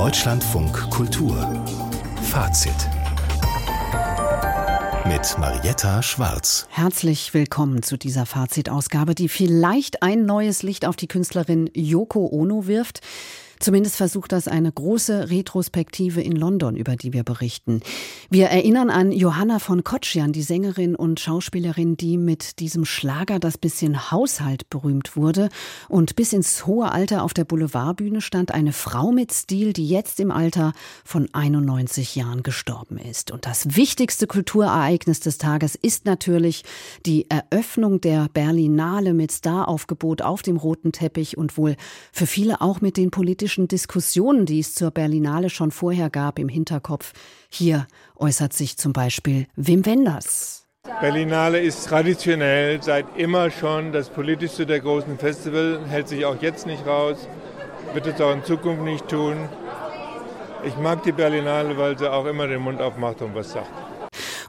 Deutschlandfunk Kultur Fazit mit Marietta Schwarz. Herzlich willkommen zu dieser Fazitausgabe, die vielleicht ein neues Licht auf die Künstlerin Yoko Ono wirft. Zumindest versucht das eine große Retrospektive in London, über die wir berichten. Wir erinnern an Johanna von Kotschian, die Sängerin und Schauspielerin, die mit diesem Schlager das bisschen Haushalt berühmt wurde und bis ins hohe Alter auf der Boulevardbühne stand eine Frau mit Stil, die jetzt im Alter von 91 Jahren gestorben ist. Und das wichtigste Kulturereignis des Tages ist natürlich die Eröffnung der Berlinale mit Staraufgebot auf dem roten Teppich und wohl für viele auch mit den politischen politischen Diskussionen, die es zur Berlinale schon vorher gab, im Hinterkopf. Hier äußert sich zum Beispiel Wim Wenders. Berlinale ist traditionell seit immer schon das politischste der großen Festival, hält sich auch jetzt nicht raus, wird es auch in Zukunft nicht tun. Ich mag die Berlinale, weil sie auch immer den Mund aufmacht und was sagt.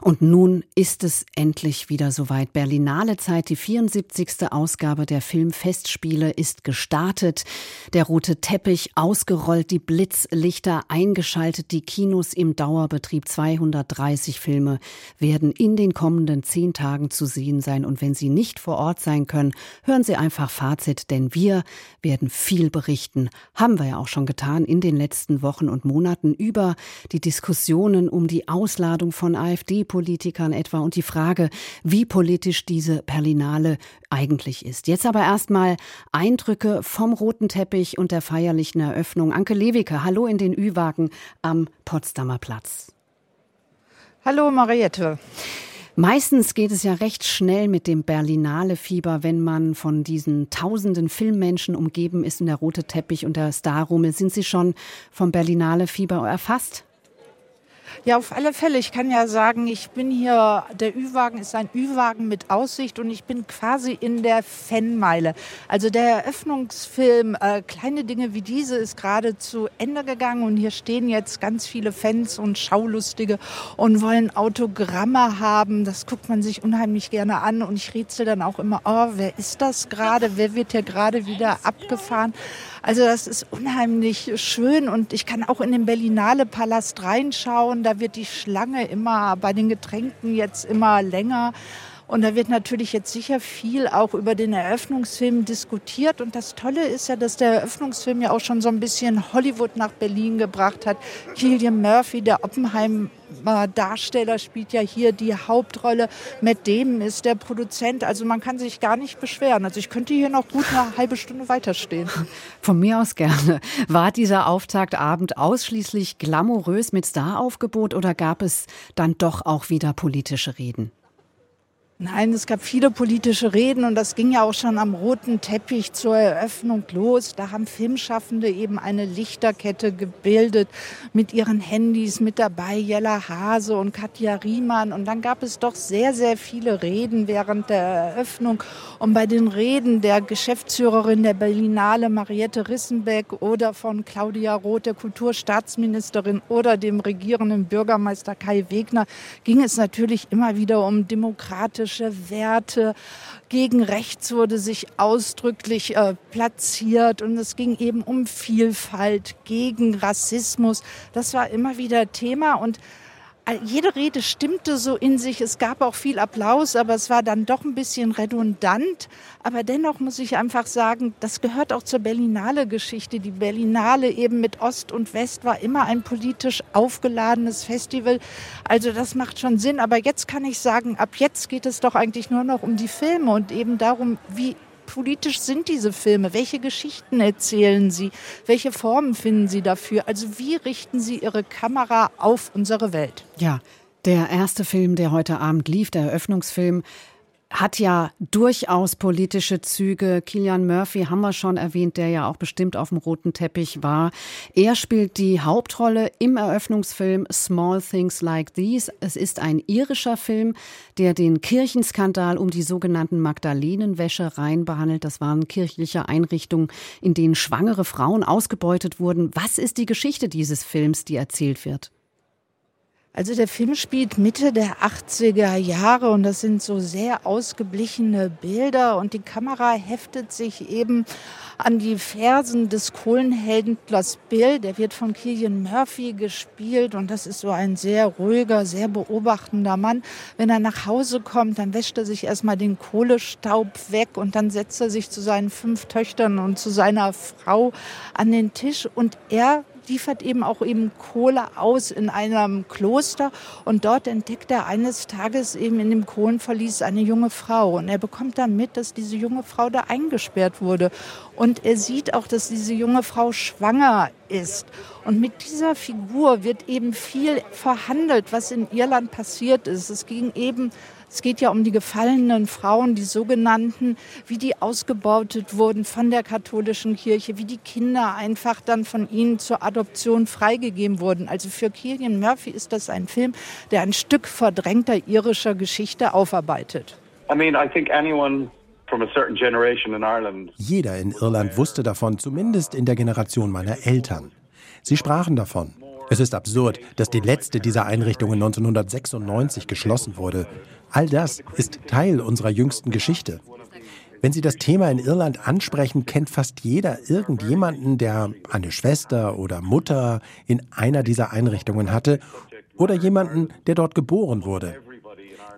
Und nun ist es endlich wieder soweit. Berlinale Zeit, die 74. Ausgabe der Filmfestspiele ist gestartet. Der rote Teppich ausgerollt, die Blitzlichter eingeschaltet, die Kinos im Dauerbetrieb. 230 Filme werden in den kommenden zehn Tagen zu sehen sein. Und wenn Sie nicht vor Ort sein können, hören Sie einfach Fazit, denn wir werden viel berichten. Haben wir ja auch schon getan in den letzten Wochen und Monaten über die Diskussionen um die Ausladung von AfD Politikern etwa und die Frage, wie politisch diese Berlinale eigentlich ist. Jetzt aber erstmal Eindrücke vom roten Teppich und der feierlichen Eröffnung. Anke Lewicke, hallo in den Ü-Wagen am Potsdamer Platz. Hallo Mariette. Meistens geht es ja recht schnell mit dem Berlinale-Fieber, wenn man von diesen tausenden Filmmenschen umgeben ist und der rote Teppich und der Starrummel. Sind Sie schon vom Berlinale-Fieber erfasst? Ja, auf alle Fälle. Ich kann ja sagen, ich bin hier, der Ü-Wagen ist ein Ü-Wagen mit Aussicht und ich bin quasi in der Fanmeile. Also der Eröffnungsfilm äh, Kleine Dinge wie diese ist gerade zu Ende gegangen und hier stehen jetzt ganz viele Fans und Schaulustige und wollen Autogramme haben. Das guckt man sich unheimlich gerne an und ich rätsel dann auch immer, oh, wer ist das gerade? Wer wird hier gerade wieder abgefahren? Also das ist unheimlich schön und ich kann auch in den Berlinale Palast reinschauen. Da wird die Schlange immer bei den Getränken jetzt immer länger. Und da wird natürlich jetzt sicher viel auch über den Eröffnungsfilm diskutiert. Und das Tolle ist ja, dass der Eröffnungsfilm ja auch schon so ein bisschen Hollywood nach Berlin gebracht hat. Killian Murphy, der Oppenheim-Darsteller, spielt ja hier die Hauptrolle. Matt Damon ist der Produzent. Also man kann sich gar nicht beschweren. Also ich könnte hier noch gut eine halbe Stunde weiterstehen. Von mir aus gerne. War dieser Auftaktabend ausschließlich glamourös mit Staraufgebot oder gab es dann doch auch wieder politische Reden? Nein, es gab viele politische Reden und das ging ja auch schon am roten Teppich zur Eröffnung los. Da haben Filmschaffende eben eine Lichterkette gebildet mit ihren Handys mit dabei, Jella Hase und Katja Riemann. Und dann gab es doch sehr, sehr viele Reden während der Eröffnung. Und bei den Reden der Geschäftsführerin der Berlinale Mariette Rissenbeck oder von Claudia Roth, der Kulturstaatsministerin oder dem regierenden Bürgermeister Kai Wegner, ging es natürlich immer wieder um demokratische demokratische Werte. Gegen rechts wurde sich ausdrücklich äh, platziert und es ging eben um Vielfalt, gegen Rassismus. Das war immer wieder Thema und jede Rede stimmte so in sich. Es gab auch viel Applaus, aber es war dann doch ein bisschen redundant. Aber dennoch muss ich einfach sagen, das gehört auch zur Berlinale Geschichte. Die Berlinale eben mit Ost und West war immer ein politisch aufgeladenes Festival. Also das macht schon Sinn. Aber jetzt kann ich sagen, ab jetzt geht es doch eigentlich nur noch um die Filme und eben darum, wie politisch sind diese Filme? Welche Geschichten erzählen sie? Welche Formen finden sie dafür? Also wie richten sie ihre Kamera auf unsere Welt? Ja, der erste Film, der heute Abend lief, der Eröffnungsfilm, hat ja durchaus politische Züge. Kilian Murphy haben wir schon erwähnt, der ja auch bestimmt auf dem roten Teppich war. Er spielt die Hauptrolle im Eröffnungsfilm Small Things Like These. Es ist ein irischer Film, der den Kirchenskandal um die sogenannten Magdalenenwäschereien behandelt. Das waren kirchliche Einrichtungen, in denen schwangere Frauen ausgebeutet wurden. Was ist die Geschichte dieses Films, die erzählt wird? Also der Film spielt Mitte der 80er Jahre und das sind so sehr ausgeblichene Bilder und die Kamera heftet sich eben an die Fersen des Kohlenhändlers Bill. Der wird von Killian Murphy gespielt und das ist so ein sehr ruhiger, sehr beobachtender Mann. Wenn er nach Hause kommt, dann wäscht er sich erstmal den Kohlestaub weg und dann setzt er sich zu seinen fünf Töchtern und zu seiner Frau an den Tisch und er liefert eben auch eben Kohle aus in einem Kloster. Und dort entdeckt er eines Tages eben in dem Kohlenverlies eine junge Frau. Und er bekommt dann mit, dass diese junge Frau da eingesperrt wurde. Und er sieht auch, dass diese junge Frau schwanger ist. Und mit dieser Figur wird eben viel verhandelt, was in Irland passiert ist. Es ging eben es geht ja um die gefallenen Frauen, die sogenannten, wie die ausgebeutet wurden von der katholischen Kirche, wie die Kinder einfach dann von ihnen zur Adoption freigegeben wurden. Also für Killian Murphy ist das ein Film, der ein Stück verdrängter irischer Geschichte aufarbeitet. I mean, I think anyone jeder in Irland wusste davon, zumindest in der Generation meiner Eltern. Sie sprachen davon. Es ist absurd, dass die letzte dieser Einrichtungen 1996 geschlossen wurde. All das ist Teil unserer jüngsten Geschichte. Wenn Sie das Thema in Irland ansprechen, kennt fast jeder irgendjemanden, der eine Schwester oder Mutter in einer dieser Einrichtungen hatte oder jemanden, der dort geboren wurde.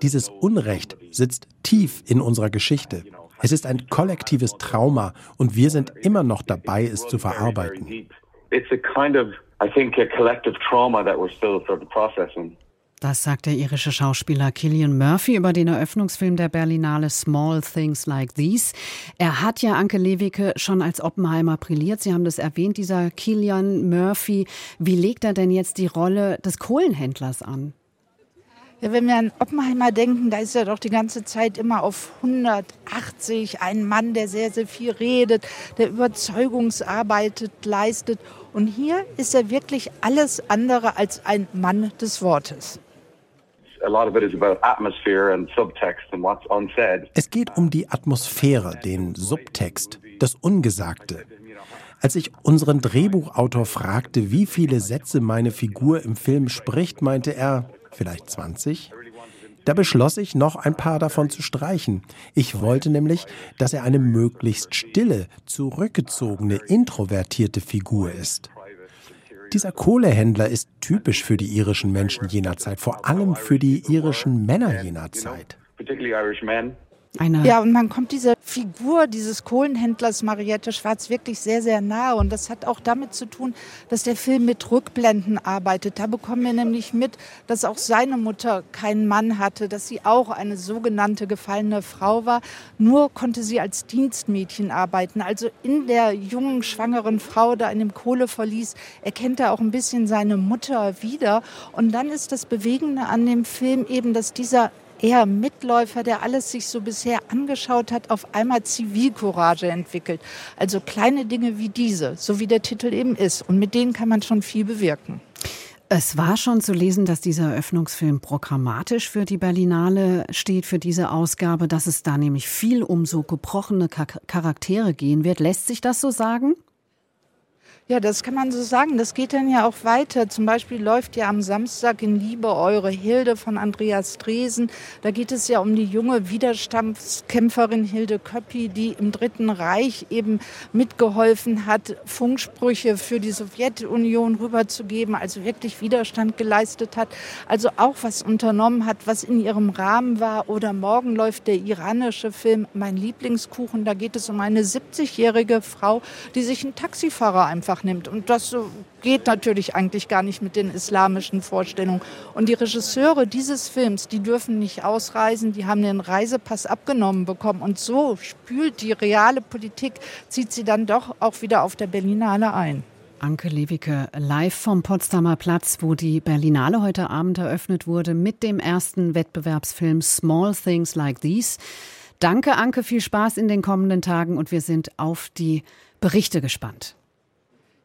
Dieses Unrecht sitzt tief in unserer Geschichte. Es ist ein kollektives Trauma und wir sind immer noch dabei, es zu verarbeiten. It's a kind of, I think, a collective trauma that we're still sort of processing. Das sagt der irische Schauspieler Killian Murphy über den Eröffnungsfilm der Berlinale Small Things Like These. Er hat ja Anke Lewicke schon als Oppenheimer brilliert. Sie haben das erwähnt, dieser Killian Murphy. Wie legt er denn jetzt die Rolle des Kohlenhändlers an? Ja, wenn wir an Oppenheimer denken, da ist er doch die ganze Zeit immer auf 180. Ein Mann, der sehr, sehr viel redet, der Überzeugungsarbeit leistet. Und hier ist er wirklich alles andere als ein Mann des Wortes. Es geht um die Atmosphäre, den Subtext, das Ungesagte. Als ich unseren Drehbuchautor fragte, wie viele Sätze meine Figur im Film spricht, meinte er, vielleicht 20. Da beschloss ich, noch ein paar davon zu streichen. Ich wollte nämlich, dass er eine möglichst stille, zurückgezogene, introvertierte Figur ist. Dieser Kohlehändler ist typisch für die irischen Menschen jener Zeit, vor allem für die irischen Männer jener Zeit. Eine ja, und man kommt dieser Figur dieses Kohlenhändlers Mariette Schwarz wirklich sehr, sehr nahe. Und das hat auch damit zu tun, dass der Film mit Rückblenden arbeitet. Da bekommen wir nämlich mit, dass auch seine Mutter keinen Mann hatte, dass sie auch eine sogenannte gefallene Frau war. Nur konnte sie als Dienstmädchen arbeiten. Also in der jungen, schwangeren Frau da in dem Kohleverlies erkennt er auch ein bisschen seine Mutter wieder. Und dann ist das Bewegende an dem Film eben, dass dieser eher Mitläufer, der alles sich so bisher angeschaut hat, auf einmal Zivilcourage entwickelt. Also kleine Dinge wie diese, so wie der Titel eben ist. Und mit denen kann man schon viel bewirken. Es war schon zu lesen, dass dieser Eröffnungsfilm programmatisch für die Berlinale steht, für diese Ausgabe, dass es da nämlich viel um so gebrochene Charaktere gehen wird. Lässt sich das so sagen? Ja, das kann man so sagen. Das geht dann ja auch weiter. Zum Beispiel läuft ja am Samstag in Liebe eure Hilde von Andreas Dresen. Da geht es ja um die junge Widerstandskämpferin Hilde Köppi, die im Dritten Reich eben mitgeholfen hat, Funksprüche für die Sowjetunion rüberzugeben, also wirklich Widerstand geleistet hat, also auch was unternommen hat, was in ihrem Rahmen war. Oder morgen läuft der iranische Film Mein Lieblingskuchen. Da geht es um eine 70-jährige Frau, die sich einen Taxifahrer einfach einfach nimmt. Und das geht natürlich eigentlich gar nicht mit den islamischen Vorstellungen. Und die Regisseure dieses Films, die dürfen nicht ausreisen, die haben den Reisepass abgenommen bekommen. Und so spült die reale Politik, zieht sie dann doch auch wieder auf der Berlinale ein. Anke Lewicke live vom Potsdamer Platz, wo die Berlinale heute Abend eröffnet wurde mit dem ersten Wettbewerbsfilm Small Things Like These. Danke, Anke, viel Spaß in den kommenden Tagen und wir sind auf die Berichte gespannt.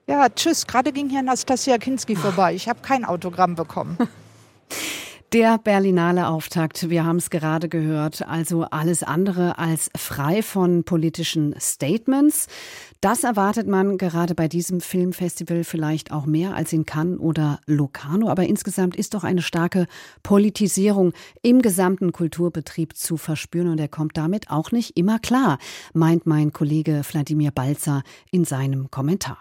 Ja, tschüss. Gerade ging hier Nastasia Kinski vorbei. Ich habe kein Autogramm bekommen. Der Berlinale Auftakt, wir haben es gerade gehört, also alles andere als frei von politischen Statements. Das erwartet man gerade bei diesem Filmfestival vielleicht auch mehr als in Cannes oder Locarno, aber insgesamt ist doch eine starke Politisierung im gesamten Kulturbetrieb zu verspüren und er kommt damit auch nicht immer klar, meint mein Kollege Wladimir Balzer in seinem Kommentar.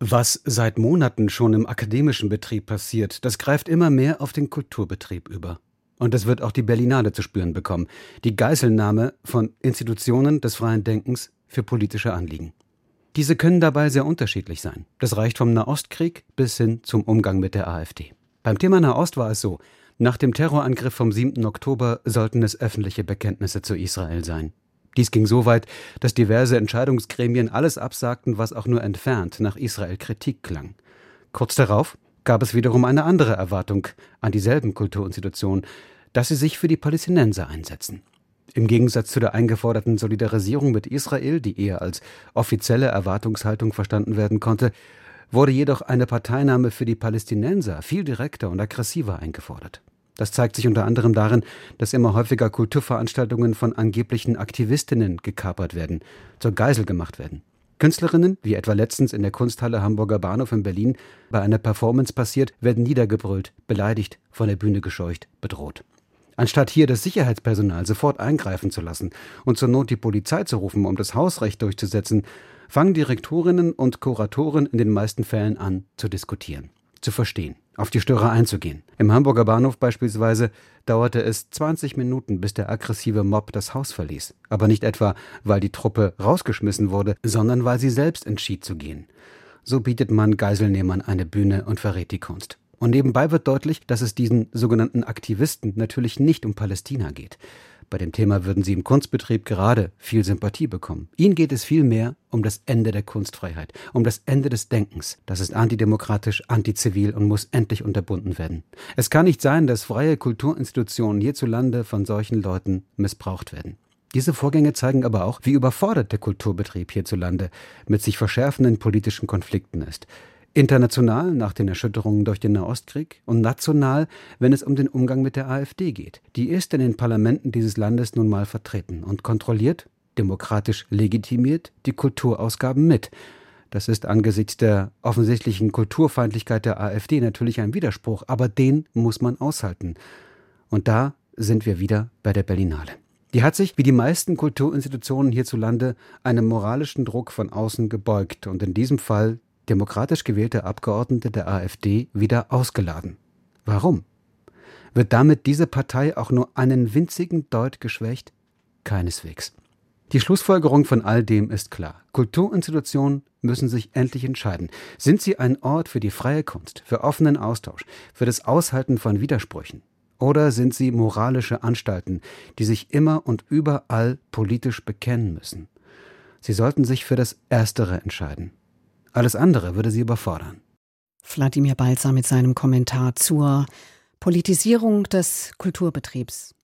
Was seit Monaten schon im akademischen Betrieb passiert, das greift immer mehr auf den Kulturbetrieb über. Und das wird auch die Berlinale zu spüren bekommen. Die Geiselnahme von Institutionen des freien Denkens für politische Anliegen. Diese können dabei sehr unterschiedlich sein. Das reicht vom Nahostkrieg bis hin zum Umgang mit der AfD. Beim Thema Nahost war es so. Nach dem Terrorangriff vom 7. Oktober sollten es öffentliche Bekenntnisse zu Israel sein. Dies ging so weit, dass diverse Entscheidungsgremien alles absagten, was auch nur entfernt nach Israel Kritik klang. Kurz darauf gab es wiederum eine andere Erwartung an dieselben Kulturinstitutionen, dass sie sich für die Palästinenser einsetzen. Im Gegensatz zu der eingeforderten Solidarisierung mit Israel, die eher als offizielle Erwartungshaltung verstanden werden konnte, wurde jedoch eine Parteinahme für die Palästinenser viel direkter und aggressiver eingefordert. Das zeigt sich unter anderem darin, dass immer häufiger Kulturveranstaltungen von angeblichen Aktivistinnen gekapert werden, zur Geisel gemacht werden. Künstlerinnen, wie etwa letztens in der Kunsthalle Hamburger Bahnhof in Berlin bei einer Performance passiert, werden niedergebrüllt, beleidigt, von der Bühne gescheucht, bedroht. Anstatt hier das Sicherheitspersonal sofort eingreifen zu lassen und zur Not die Polizei zu rufen, um das Hausrecht durchzusetzen, fangen Direktorinnen und Kuratoren in den meisten Fällen an zu diskutieren, zu verstehen auf die Störer einzugehen. Im Hamburger Bahnhof beispielsweise dauerte es 20 Minuten, bis der aggressive Mob das Haus verließ. Aber nicht etwa, weil die Truppe rausgeschmissen wurde, sondern weil sie selbst entschied zu gehen. So bietet man Geiselnehmern eine Bühne und verrät die Kunst. Und nebenbei wird deutlich, dass es diesen sogenannten Aktivisten natürlich nicht um Palästina geht. Bei dem Thema würden Sie im Kunstbetrieb gerade viel Sympathie bekommen. Ihnen geht es vielmehr um das Ende der Kunstfreiheit, um das Ende des Denkens. Das ist antidemokratisch, antizivil und muss endlich unterbunden werden. Es kann nicht sein, dass freie Kulturinstitutionen hierzulande von solchen Leuten missbraucht werden. Diese Vorgänge zeigen aber auch, wie überfordert der Kulturbetrieb hierzulande mit sich verschärfenden politischen Konflikten ist. International nach den Erschütterungen durch den Nahostkrieg und national, wenn es um den Umgang mit der AfD geht. Die ist in den Parlamenten dieses Landes nun mal vertreten und kontrolliert, demokratisch legitimiert, die Kulturausgaben mit. Das ist angesichts der offensichtlichen Kulturfeindlichkeit der AfD natürlich ein Widerspruch, aber den muss man aushalten. Und da sind wir wieder bei der Berlinale. Die hat sich, wie die meisten Kulturinstitutionen hierzulande, einem moralischen Druck von außen gebeugt und in diesem Fall demokratisch gewählte Abgeordnete der AfD wieder ausgeladen. Warum? Wird damit diese Partei auch nur einen winzigen Deut geschwächt? Keineswegs. Die Schlussfolgerung von all dem ist klar. Kulturinstitutionen müssen sich endlich entscheiden. Sind sie ein Ort für die freie Kunst, für offenen Austausch, für das Aushalten von Widersprüchen? Oder sind sie moralische Anstalten, die sich immer und überall politisch bekennen müssen? Sie sollten sich für das Erstere entscheiden. Alles andere würde sie überfordern. Wladimir Balzer mit seinem Kommentar zur Politisierung des Kulturbetriebs.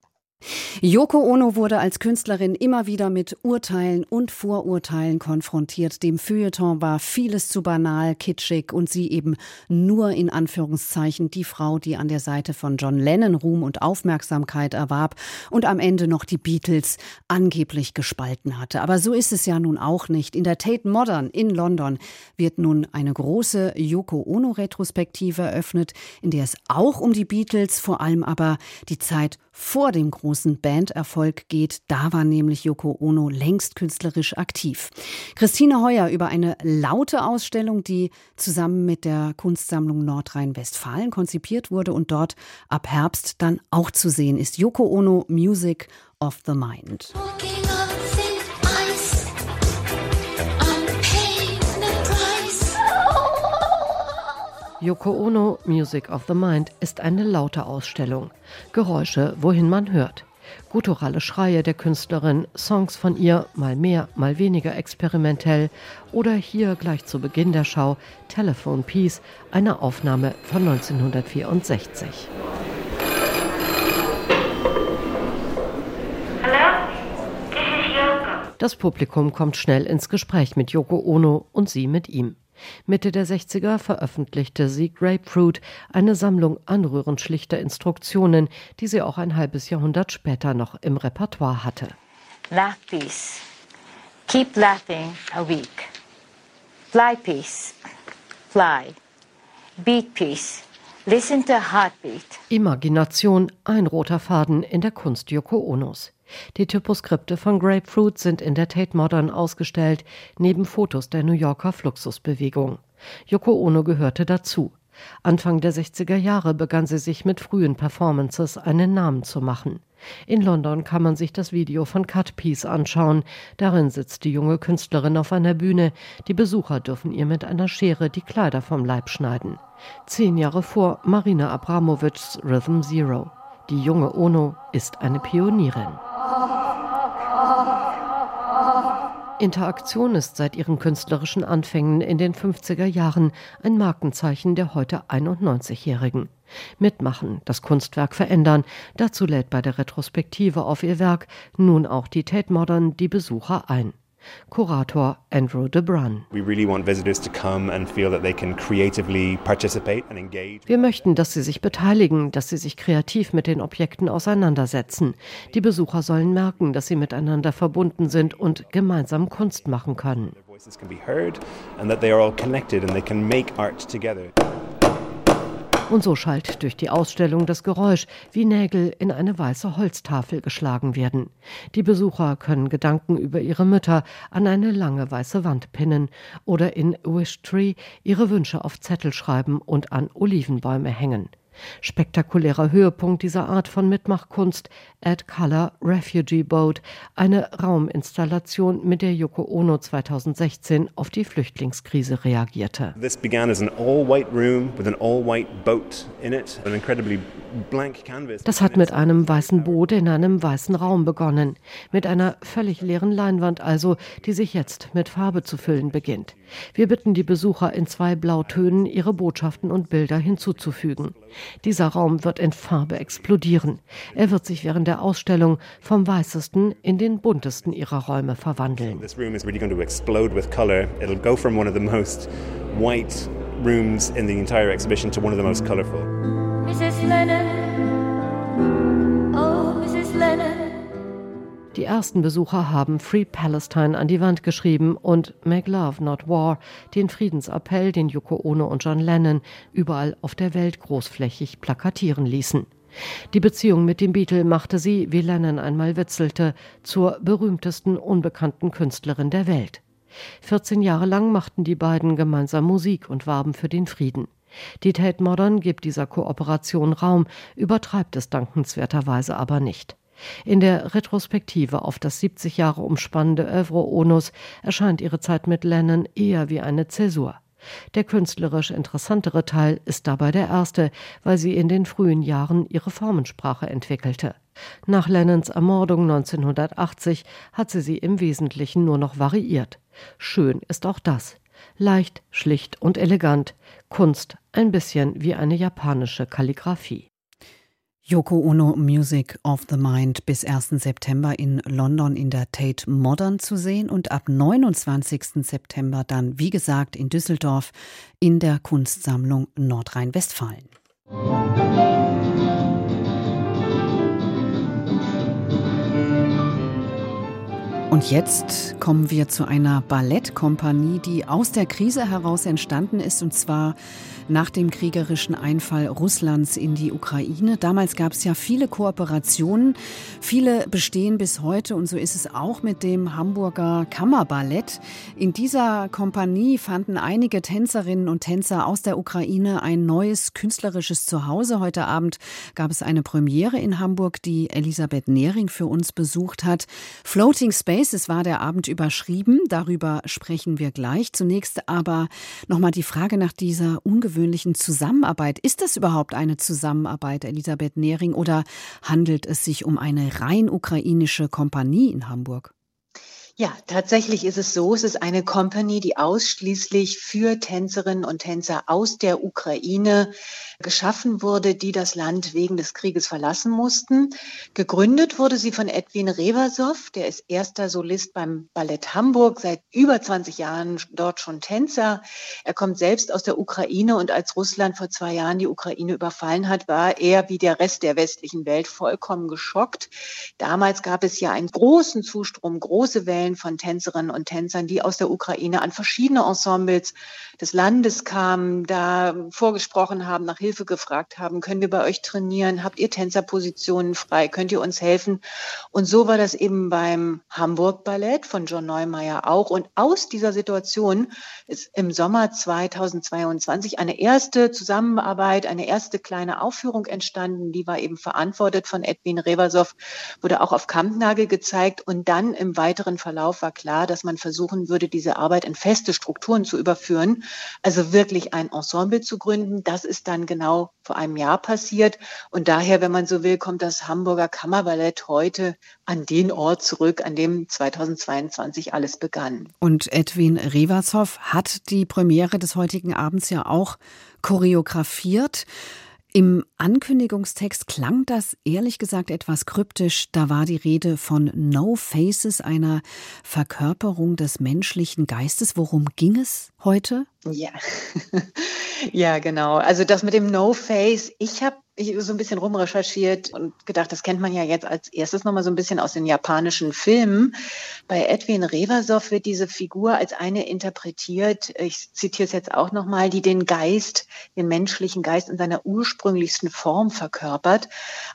Yoko Ono wurde als Künstlerin immer wieder mit Urteilen und Vorurteilen konfrontiert. Dem Feuilleton war vieles zu banal, kitschig und sie eben nur in Anführungszeichen die Frau, die an der Seite von John Lennon Ruhm und Aufmerksamkeit erwarb und am Ende noch die Beatles angeblich gespalten hatte. Aber so ist es ja nun auch nicht. In der Tate Modern in London wird nun eine große Yoko Ono Retrospektive eröffnet, in der es auch um die Beatles, vor allem aber die Zeit vor dem großen Banderfolg geht. Da war nämlich Yoko Ono längst künstlerisch aktiv. Christine Heuer über eine laute Ausstellung, die zusammen mit der Kunstsammlung Nordrhein-Westfalen konzipiert wurde und dort ab Herbst dann auch zu sehen ist. Yoko Ono Music of the Mind. Yoko Ono Music of the Mind ist eine laute Ausstellung. Geräusche, wohin man hört. Gutturale Schreie der Künstlerin, Songs von ihr, mal mehr, mal weniger experimentell oder hier gleich zu Beginn der Schau Telephone Piece, eine Aufnahme von 1964. Das Publikum kommt schnell ins Gespräch mit Yoko Ono und sie mit ihm. Mitte der 60er veröffentlichte sie Grapefruit, eine Sammlung anrührend schlichter Instruktionen, die sie auch ein halbes Jahrhundert später noch im Repertoire hatte. Laugh peace. Keep laughing a week. Fly peace. Fly. Beat peace. Listen to heartbeat. Imagination, ein roter Faden in der Kunst Yoko Onos. Die Typoskripte von Grapefruit sind in der Tate Modern ausgestellt, neben Fotos der New Yorker Fluxusbewegung. Yoko Ono gehörte dazu. Anfang der 60er Jahre begann sie sich mit frühen Performances einen Namen zu machen. In London kann man sich das Video von Cut Piece anschauen. Darin sitzt die junge Künstlerin auf einer Bühne. Die Besucher dürfen ihr mit einer Schere die Kleider vom Leib schneiden. Zehn Jahre vor Marina Abramovichs Rhythm Zero. Die junge Ono ist eine Pionierin. Interaktion ist seit ihren künstlerischen Anfängen in den 50er Jahren ein Markenzeichen der heute 91-Jährigen. Mitmachen, das Kunstwerk verändern, dazu lädt bei der Retrospektive auf ihr Werk nun auch die Tate Modern die Besucher ein. Kurator Andrew DeBrun. Wir möchten, dass sie sich beteiligen, dass sie sich kreativ mit den Objekten auseinandersetzen. Die Besucher sollen merken, dass sie miteinander verbunden sind und gemeinsam Kunst machen können. Und so schallt durch die Ausstellung das Geräusch, wie Nägel in eine weiße Holztafel geschlagen werden. Die Besucher können Gedanken über ihre Mütter an eine lange weiße Wand pinnen oder in Wish Tree ihre Wünsche auf Zettel schreiben und an Olivenbäume hängen. Spektakulärer Höhepunkt dieser Art von Mitmachkunst Add Color Refugee Boat, eine Rauminstallation, mit der Yoko Ono 2016 auf die Flüchtlingskrise reagierte. This began as an all-white room with an all-white boat in it, an incredibly das hat mit einem weißen Boot in einem weißen Raum begonnen, mit einer völlig leeren Leinwand also, die sich jetzt mit Farbe zu füllen beginnt. Wir bitten die Besucher in zwei Blautönen ihre Botschaften und Bilder hinzuzufügen. Dieser Raum wird in Farbe explodieren. Er wird sich während der Ausstellung vom weißesten in den buntesten ihrer Räume verwandeln. white rooms in the entire exhibition to one of the most colorful. Mrs. Lennon. Die ersten Besucher haben Free Palestine an die Wand geschrieben und Make Love Not War, den Friedensappell, den Yoko Ono und John Lennon überall auf der Welt großflächig plakatieren ließen. Die Beziehung mit dem Beatle machte sie, wie Lennon einmal witzelte, zur berühmtesten unbekannten Künstlerin der Welt. 14 Jahre lang machten die beiden gemeinsam Musik und warben für den Frieden. Die Tate Modern gibt dieser Kooperation Raum, übertreibt es dankenswerterweise aber nicht. In der Retrospektive auf das 70 Jahre umspannende Övre Onus erscheint ihre Zeit mit Lennon eher wie eine Zäsur. Der künstlerisch interessantere Teil ist dabei der erste, weil sie in den frühen Jahren ihre Formensprache entwickelte. Nach Lennons Ermordung 1980 hat sie sie im Wesentlichen nur noch variiert. Schön ist auch das. Leicht, schlicht und elegant. Kunst ein bisschen wie eine japanische Kalligraphie. Yoko Ono Music of the Mind bis 1. September in London in der Tate Modern zu sehen und ab 29. September dann, wie gesagt, in Düsseldorf in der Kunstsammlung Nordrhein-Westfalen. Und jetzt kommen wir zu einer Ballettkompanie, die aus der Krise heraus entstanden ist, und zwar nach dem kriegerischen Einfall Russlands in die Ukraine. Damals gab es ja viele Kooperationen. Viele bestehen bis heute und so ist es auch mit dem Hamburger Kammerballett. In dieser Kompanie fanden einige Tänzerinnen und Tänzer aus der Ukraine ein neues künstlerisches Zuhause. Heute Abend gab es eine Premiere in Hamburg, die Elisabeth Nehring für uns besucht hat. Floating Spaces war der Abend überschrieben. Darüber sprechen wir gleich. Zunächst aber nochmal die Frage nach dieser ungewöhnlichen Zusammenarbeit. Ist das überhaupt eine Zusammenarbeit, Elisabeth Nehring, oder handelt es sich um eine rein ukrainische Kompanie in Hamburg? Ja, tatsächlich ist es so. Es ist eine Company, die ausschließlich für Tänzerinnen und Tänzer aus der Ukraine geschaffen wurde, die das Land wegen des Krieges verlassen mussten. Gegründet wurde sie von Edwin Reversow, der ist erster Solist beim Ballett Hamburg, seit über 20 Jahren dort schon Tänzer. Er kommt selbst aus der Ukraine und als Russland vor zwei Jahren die Ukraine überfallen hat, war er wie der Rest der westlichen Welt vollkommen geschockt. Damals gab es ja einen großen Zustrom, große Wellen Wellen von Tänzerinnen und Tänzern, die aus der Ukraine an verschiedene Ensembles des Landes kamen, da vorgesprochen haben, nach Hilfe gefragt haben, können wir bei euch trainieren? Habt ihr Tänzerpositionen frei? Könnt ihr uns helfen? Und so war das eben beim Hamburg Ballett von John Neumeier auch. Und aus dieser Situation ist im Sommer 2022 eine erste Zusammenarbeit, eine erste kleine Aufführung entstanden. Die war eben verantwortet von Edwin Reversow, wurde auch auf Kampnagel gezeigt und dann im weiteren Verlauf Verlauf war klar, dass man versuchen würde, diese Arbeit in feste Strukturen zu überführen, also wirklich ein Ensemble zu gründen. Das ist dann genau vor einem Jahr passiert. Und daher, wenn man so will, kommt das Hamburger Kammerballett heute an den Ort zurück, an dem 2022 alles begann. Und Edwin Revershoff hat die Premiere des heutigen Abends ja auch choreografiert. Im Ankündigungstext klang das ehrlich gesagt etwas kryptisch. Da war die Rede von No Faces, einer Verkörperung des menschlichen Geistes. Worum ging es heute? Ja, ja, genau. Also das mit dem No Face. Ich habe so ein bisschen rumrecherchiert und gedacht, das kennt man ja jetzt als erstes nochmal so ein bisschen aus den japanischen Filmen. Bei Edwin Reversow wird diese Figur als eine interpretiert, ich zitiere es jetzt auch nochmal, die den Geist, den menschlichen Geist in seiner ursprünglichsten Form verkörpert.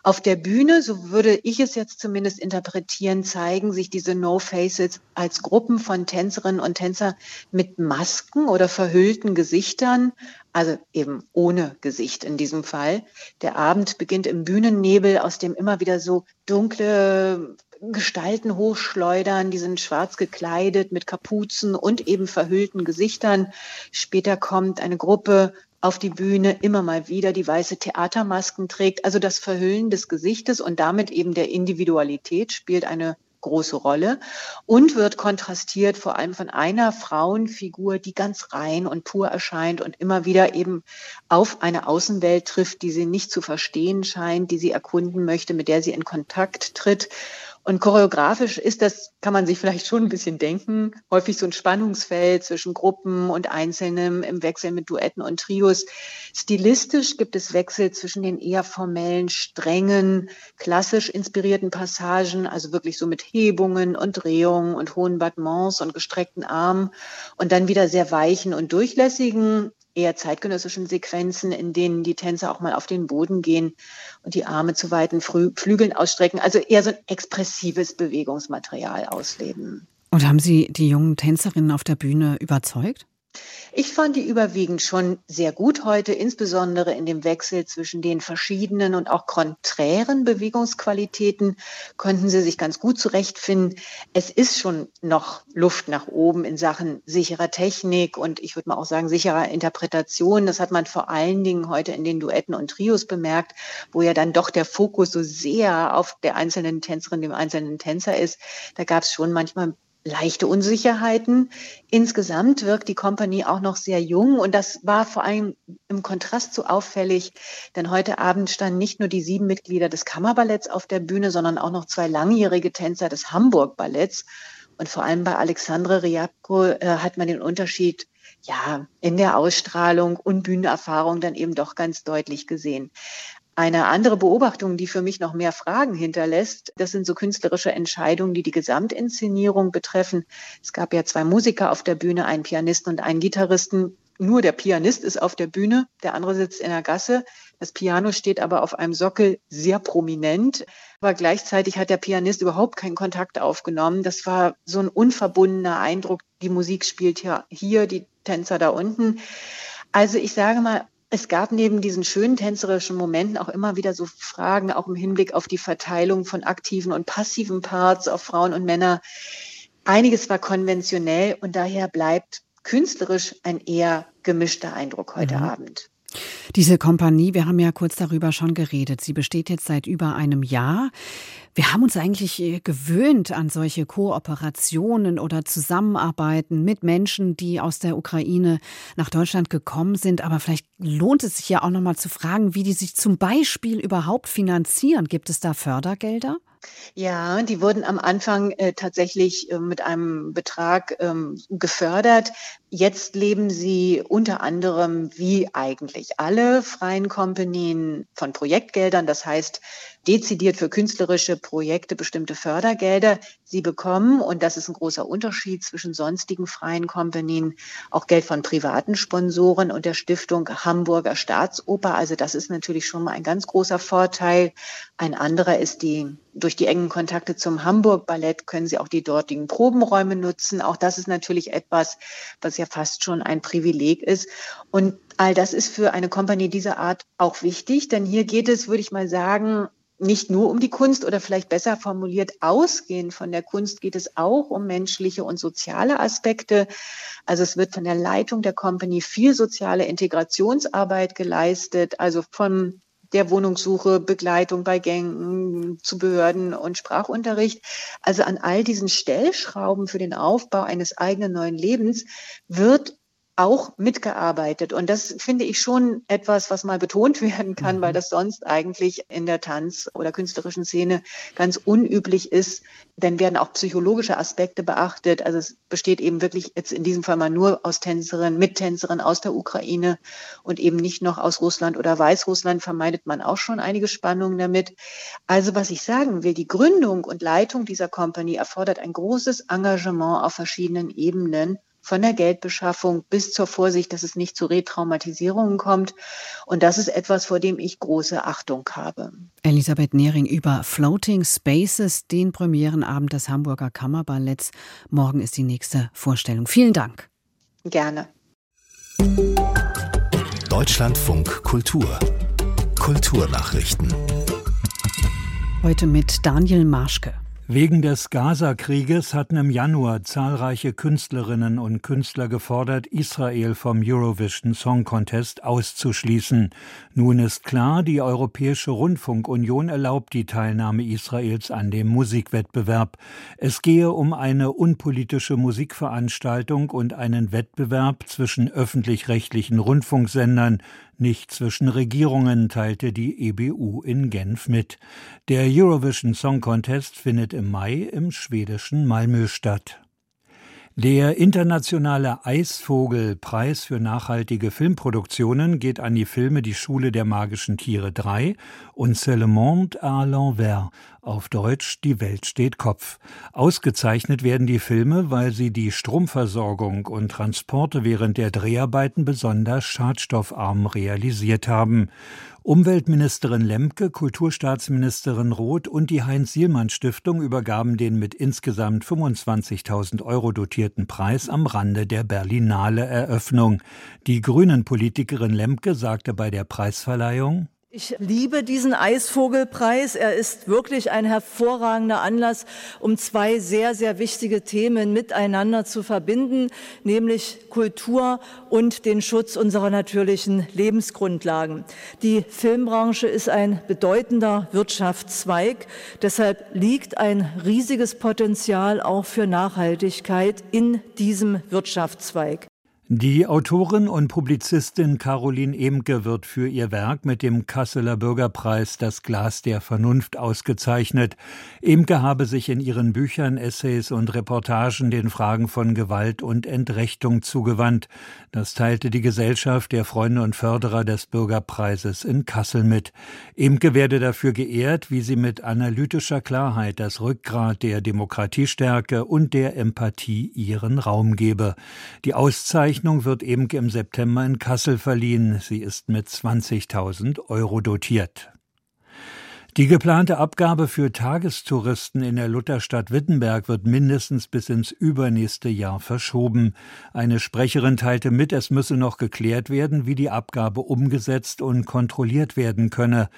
Auf der Bühne, so würde ich es jetzt zumindest interpretieren, zeigen sich diese No-Faces als Gruppen von Tänzerinnen und Tänzer mit Masken oder verhüllten Gesichtern, also eben ohne Gesicht in diesem Fall. Der Abend beginnt im Bühnennebel, aus dem immer wieder so dunkle Gestalten hochschleudern, die sind schwarz gekleidet mit Kapuzen und eben verhüllten Gesichtern. Später kommt eine Gruppe auf die Bühne immer mal wieder die weiße Theatermasken trägt. Also das Verhüllen des Gesichtes und damit eben der Individualität spielt eine große Rolle und wird kontrastiert vor allem von einer Frauenfigur, die ganz rein und pur erscheint und immer wieder eben auf eine Außenwelt trifft, die sie nicht zu verstehen scheint, die sie erkunden möchte, mit der sie in Kontakt tritt. Und choreografisch ist das, kann man sich vielleicht schon ein bisschen denken, häufig so ein Spannungsfeld zwischen Gruppen und Einzelnen im Wechsel mit Duetten und Trios. Stilistisch gibt es Wechsel zwischen den eher formellen, strengen, klassisch inspirierten Passagen, also wirklich so mit Hebungen und Drehungen und hohen Battements und gestreckten Armen und dann wieder sehr weichen und durchlässigen, eher zeitgenössischen Sequenzen, in denen die Tänzer auch mal auf den Boden gehen und die Arme zu weiten Flügeln ausstrecken. Also eher so ein expressives Bewegungsmaterial ausleben. Und haben Sie die jungen Tänzerinnen auf der Bühne überzeugt? Ich fand die überwiegend schon sehr gut heute, insbesondere in dem Wechsel zwischen den verschiedenen und auch konträren Bewegungsqualitäten konnten sie sich ganz gut zurechtfinden. Es ist schon noch Luft nach oben in Sachen sicherer Technik und ich würde mal auch sagen sicherer Interpretation. Das hat man vor allen Dingen heute in den Duetten und Trios bemerkt, wo ja dann doch der Fokus so sehr auf der einzelnen Tänzerin, dem einzelnen Tänzer ist. Da gab es schon manchmal leichte Unsicherheiten. Insgesamt wirkt die Company auch noch sehr jung und das war vor allem im Kontrast so auffällig, denn heute Abend standen nicht nur die sieben Mitglieder des Kammerballetts auf der Bühne, sondern auch noch zwei langjährige Tänzer des Hamburg Balletts. Und vor allem bei Alexandre Riabko äh, hat man den Unterschied ja, in der Ausstrahlung und Bühnenerfahrung dann eben doch ganz deutlich gesehen. Eine andere Beobachtung, die für mich noch mehr Fragen hinterlässt, das sind so künstlerische Entscheidungen, die die Gesamtinszenierung betreffen. Es gab ja zwei Musiker auf der Bühne, einen Pianisten und einen Gitarristen. Nur der Pianist ist auf der Bühne, der andere sitzt in der Gasse. Das Piano steht aber auf einem Sockel sehr prominent. Aber gleichzeitig hat der Pianist überhaupt keinen Kontakt aufgenommen. Das war so ein unverbundener Eindruck. Die Musik spielt ja hier, die Tänzer da unten. Also ich sage mal, es gab neben diesen schönen tänzerischen Momenten auch immer wieder so Fragen, auch im Hinblick auf die Verteilung von aktiven und passiven Parts auf Frauen und Männer. Einiges war konventionell und daher bleibt künstlerisch ein eher gemischter Eindruck heute mhm. Abend. Diese Kompanie, wir haben ja kurz darüber schon geredet, sie besteht jetzt seit über einem Jahr. Wir haben uns eigentlich äh, gewöhnt an solche Kooperationen oder Zusammenarbeiten mit Menschen, die aus der Ukraine nach Deutschland gekommen sind. Aber vielleicht lohnt es sich ja auch noch mal zu fragen, wie die sich zum Beispiel überhaupt finanzieren. Gibt es da Fördergelder? Ja, die wurden am Anfang äh, tatsächlich äh, mit einem Betrag ähm, gefördert. Jetzt leben sie unter anderem wie eigentlich alle freien Kompanien von Projektgeldern. Das heißt, dezidiert für künstlerische Projekte bestimmte Fördergelder. Sie bekommen, und das ist ein großer Unterschied zwischen sonstigen freien Kompanien, auch Geld von privaten Sponsoren und der Stiftung Hamburger Staatsoper. Also das ist natürlich schon mal ein ganz großer Vorteil. Ein anderer ist die, durch die engen Kontakte zum Hamburg Ballett können Sie auch die dortigen Probenräume nutzen. Auch das ist natürlich etwas, was ja fast schon ein Privileg ist. Und all das ist für eine Kompanie dieser Art auch wichtig, denn hier geht es, würde ich mal sagen, nicht nur um die Kunst oder vielleicht besser formuliert, ausgehend von der Kunst geht es auch um menschliche und soziale Aspekte. Also es wird von der Leitung der Company viel soziale Integrationsarbeit geleistet, also von der Wohnungssuche, Begleitung bei Gängen zu Behörden und Sprachunterricht. Also an all diesen Stellschrauben für den Aufbau eines eigenen neuen Lebens wird auch mitgearbeitet. Und das finde ich schon etwas, was mal betont werden kann, mhm. weil das sonst eigentlich in der Tanz- oder künstlerischen Szene ganz unüblich ist. Denn werden auch psychologische Aspekte beachtet. Also es besteht eben wirklich jetzt in diesem Fall mal nur aus Tänzerinnen, Mittänzerinnen aus der Ukraine und eben nicht noch aus Russland oder Weißrussland vermeidet man auch schon einige Spannungen damit. Also was ich sagen will, die Gründung und Leitung dieser Company erfordert ein großes Engagement auf verschiedenen Ebenen von der Geldbeschaffung bis zur Vorsicht, dass es nicht zu Retraumatisierungen kommt. Und das ist etwas, vor dem ich große Achtung habe. Elisabeth Nehring über Floating Spaces, den Premierenabend des Hamburger Kammerballetts. Morgen ist die nächste Vorstellung. Vielen Dank. Gerne. Deutschlandfunk Kultur. Kulturnachrichten. Heute mit Daniel Marschke. Wegen des Gaza-Krieges hatten im Januar zahlreiche Künstlerinnen und Künstler gefordert, Israel vom Eurovision Song Contest auszuschließen. Nun ist klar, die Europäische Rundfunkunion erlaubt die Teilnahme Israels an dem Musikwettbewerb. Es gehe um eine unpolitische Musikveranstaltung und einen Wettbewerb zwischen öffentlich-rechtlichen Rundfunksendern, nicht zwischen Regierungen, teilte die EBU in Genf mit. Der Eurovision Song Contest findet im Mai im schwedischen Malmö statt. Der internationale Eisvogelpreis für nachhaltige Filmproduktionen geht an die Filme Die Schule der magischen Tiere 3 und C'est le monde à l'envers, auf Deutsch Die Welt steht Kopf. Ausgezeichnet werden die Filme, weil sie die Stromversorgung und Transporte während der Dreharbeiten besonders schadstoffarm realisiert haben. Umweltministerin Lemke, Kulturstaatsministerin Roth und die Heinz-Sielmann-Stiftung übergaben den mit insgesamt 25.000 Euro dotierten Preis am Rande der Berlinale Eröffnung. Die Grünen-Politikerin Lemke sagte bei der Preisverleihung, ich liebe diesen Eisvogelpreis. Er ist wirklich ein hervorragender Anlass, um zwei sehr, sehr wichtige Themen miteinander zu verbinden, nämlich Kultur und den Schutz unserer natürlichen Lebensgrundlagen. Die Filmbranche ist ein bedeutender Wirtschaftszweig. Deshalb liegt ein riesiges Potenzial auch für Nachhaltigkeit in diesem Wirtschaftszweig. Die Autorin und Publizistin Caroline Emke wird für ihr Werk mit dem Kasseler Bürgerpreis Das Glas der Vernunft ausgezeichnet. Emke habe sich in ihren Büchern, Essays und Reportagen den Fragen von Gewalt und Entrechtung zugewandt. Das teilte die Gesellschaft der Freunde und Förderer des Bürgerpreises in Kassel mit. Emke werde dafür geehrt, wie sie mit analytischer Klarheit das Rückgrat der Demokratiestärke und der Empathie ihren Raum gebe. Die Auszeichnung Auszeichnung wird eben im September in Kassel verliehen. Sie ist mit 20.000 Euro dotiert. Die geplante Abgabe für Tagestouristen in der Lutherstadt Wittenberg wird mindestens bis ins übernächste Jahr verschoben. Eine Sprecherin teilte mit, es müsse noch geklärt werden, wie die Abgabe umgesetzt und kontrolliert werden könne.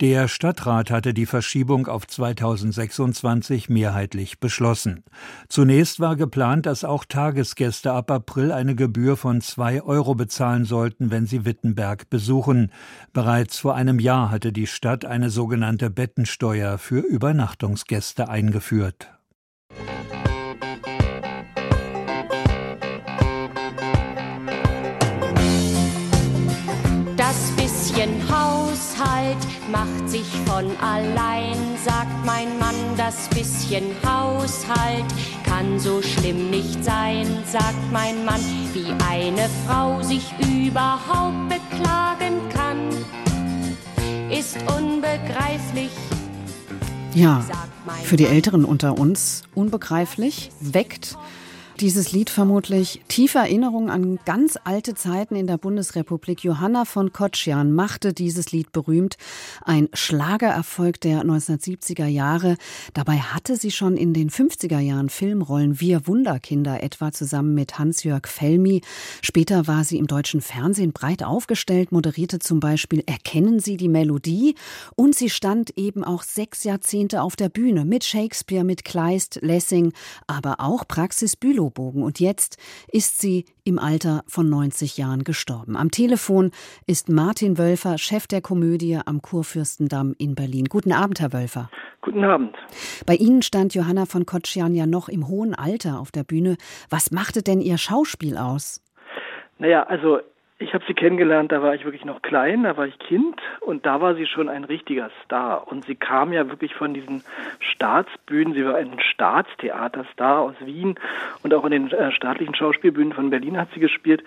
Der Stadtrat hatte die Verschiebung auf 2026 mehrheitlich beschlossen. Zunächst war geplant, dass auch Tagesgäste ab April eine Gebühr von zwei Euro bezahlen sollten, wenn sie Wittenberg besuchen. Bereits vor einem Jahr hatte die Stadt eine sogenannte sogenannte Bettensteuer für Übernachtungsgäste eingeführt. Das bisschen Haushalt macht sich von allein, sagt mein Mann. Das bisschen Haushalt kann so schlimm nicht sein, sagt mein Mann, wie eine Frau sich überhaupt beklagen kann ist unbegreiflich. Ja, für die Älteren unter uns unbegreiflich, weckt dieses Lied vermutlich tiefe Erinnerungen an ganz alte Zeiten in der Bundesrepublik. Johanna von Kotschan machte dieses Lied berühmt. Ein Schlagererfolg der 1970er Jahre. Dabei hatte sie schon in den 50er Jahren Filmrollen Wir Wunderkinder etwa zusammen mit Hans-Jörg Felmi. Später war sie im deutschen Fernsehen breit aufgestellt, moderierte zum Beispiel Erkennen Sie die Melodie und sie stand eben auch sechs Jahrzehnte auf der Bühne mit Shakespeare, mit Kleist, Lessing, aber auch Praxis Bülow Regenbogen. Und jetzt ist sie im Alter von 90 Jahren gestorben. Am Telefon ist Martin Wölfer, Chef der Komödie am Kurfürstendamm in Berlin. Guten Abend, Herr Wölfer. Guten Abend. Bei Ihnen stand Johanna von Kotschian ja noch im hohen Alter auf der Bühne. Was machte denn Ihr Schauspiel aus? Naja, also ich habe sie kennengelernt, da war ich wirklich noch klein, da war ich Kind und da war sie schon ein richtiger Star. Und sie kam ja wirklich von diesen Staatsbühnen, sie war ein Staatstheaterstar aus Wien und auch in den äh, staatlichen Schauspielbühnen von Berlin hat sie gespielt.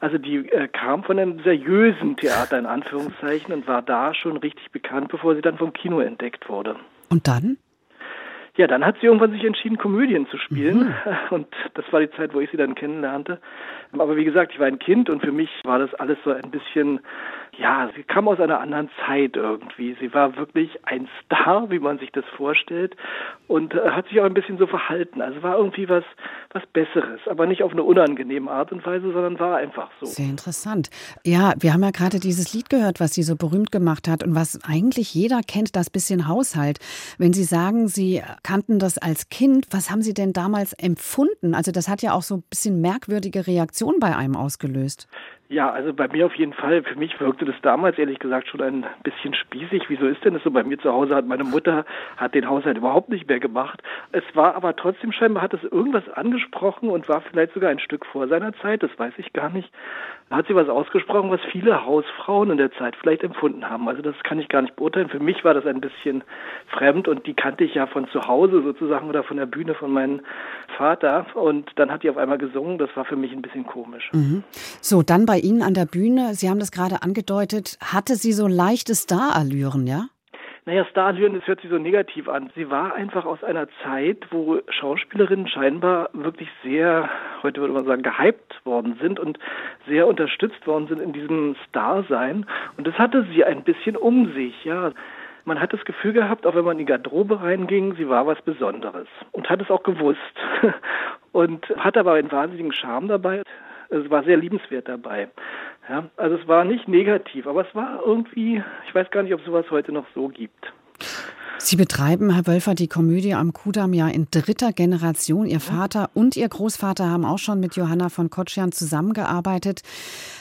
Also die äh, kam von einem seriösen Theater in Anführungszeichen und war da schon richtig bekannt, bevor sie dann vom Kino entdeckt wurde. Und dann? Ja, dann hat sie irgendwann sich entschieden, Komödien zu spielen. Mhm. Und das war die Zeit, wo ich sie dann kennenlernte. Aber wie gesagt, ich war ein Kind und für mich war das alles so ein bisschen, ja, sie kam aus einer anderen Zeit irgendwie. Sie war wirklich ein Star, wie man sich das vorstellt und äh, hat sich auch ein bisschen so verhalten. Also war irgendwie was, was Besseres, aber nicht auf eine unangenehme Art und Weise, sondern war einfach so. Sehr interessant. Ja, wir haben ja gerade dieses Lied gehört, was sie so berühmt gemacht hat und was eigentlich jeder kennt, das bisschen Haushalt. Wenn Sie sagen, Sie kannten das als Kind, was haben Sie denn damals empfunden? Also das hat ja auch so ein bisschen merkwürdige Reaktion bei einem ausgelöst? Ja, also bei mir auf jeden Fall. Für mich wirkte das damals ehrlich gesagt schon ein bisschen spießig. Wieso ist denn das so? Bei mir zu Hause hat meine Mutter hat den Haushalt überhaupt nicht mehr gemacht. Es war aber trotzdem scheinbar hat es irgendwas angesprochen und war vielleicht sogar ein Stück vor seiner Zeit. Das weiß ich gar nicht. Hat sie was ausgesprochen, was viele Hausfrauen in der Zeit vielleicht empfunden haben. Also das kann ich gar nicht beurteilen. Für mich war das ein bisschen fremd und die kannte ich ja von zu Hause sozusagen oder von der Bühne von meinem Vater. Und dann hat die auf einmal gesungen. Das war für mich ein bisschen komisch. Mhm. So, dann bei Ihnen an der Bühne, Sie haben das gerade angedeutet, hatte sie so leichte Starallüren, ja? Naja, Starallüren, das hört sich so negativ an. Sie war einfach aus einer Zeit, wo Schauspielerinnen scheinbar wirklich sehr, heute würde man sagen, gehypt worden sind und sehr unterstützt worden sind in diesem Star-Sein. Und das hatte sie ein bisschen um sich, ja. Man hat das Gefühl gehabt, auch wenn man in die Garderobe reinging, sie war was Besonderes und hat es auch gewusst und hatte aber einen wahnsinnigen Charme dabei es war sehr liebenswert dabei. Ja, also es war nicht negativ, aber es war irgendwie, ich weiß gar nicht, ob sowas heute noch so gibt. Sie betreiben, Herr Wölfer, die Komödie am Kudamm ja in dritter Generation. Ihr Vater und Ihr Großvater haben auch schon mit Johanna von Kotschian zusammengearbeitet.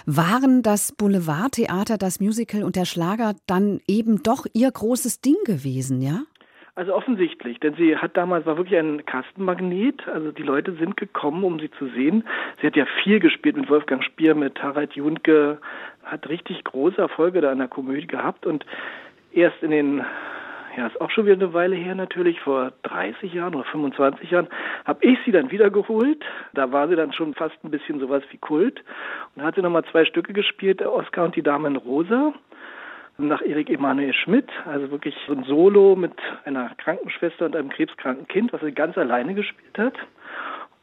Waren das Boulevardtheater, das Musical und der Schlager dann eben doch Ihr großes Ding gewesen, ja? Also offensichtlich, denn sie hat damals war wirklich ein Kastenmagnet. Also die Leute sind gekommen, um sie zu sehen. Sie hat ja viel gespielt mit Wolfgang Spier, mit Harald Junke, hat richtig große Erfolge da in der Komödie gehabt und erst in den ja, ist auch schon wieder eine Weile her natürlich, vor 30 Jahren oder 25 Jahren, habe ich sie dann wiedergeholt. Da war sie dann schon fast ein bisschen sowas wie Kult. Und da hat sie nochmal zwei Stücke gespielt, Oscar und die Dame in Rosa nach Erik Emanuel Schmidt, also wirklich so ein Solo mit einer Krankenschwester und einem krebskranken Kind, was sie ganz alleine gespielt hat.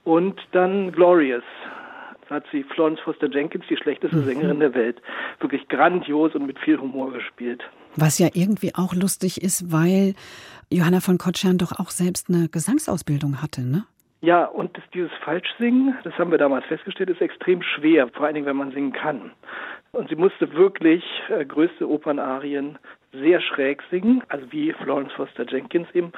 Und dann Glorious. Da hat sie Florence Foster Jenkins, die schlechteste mhm. Sängerin der Welt, wirklich grandios und mit viel Humor gespielt. Was ja irgendwie auch lustig ist, weil Johanna von Kotschan doch auch selbst eine Gesangsausbildung hatte, ne? Ja, und das, dieses Falschsingen, das haben wir damals festgestellt, ist extrem schwer, vor allen Dingen, wenn man singen kann. Und sie musste wirklich äh, größte Opernarien sehr schräg singen, also wie Florence Foster Jenkins eben.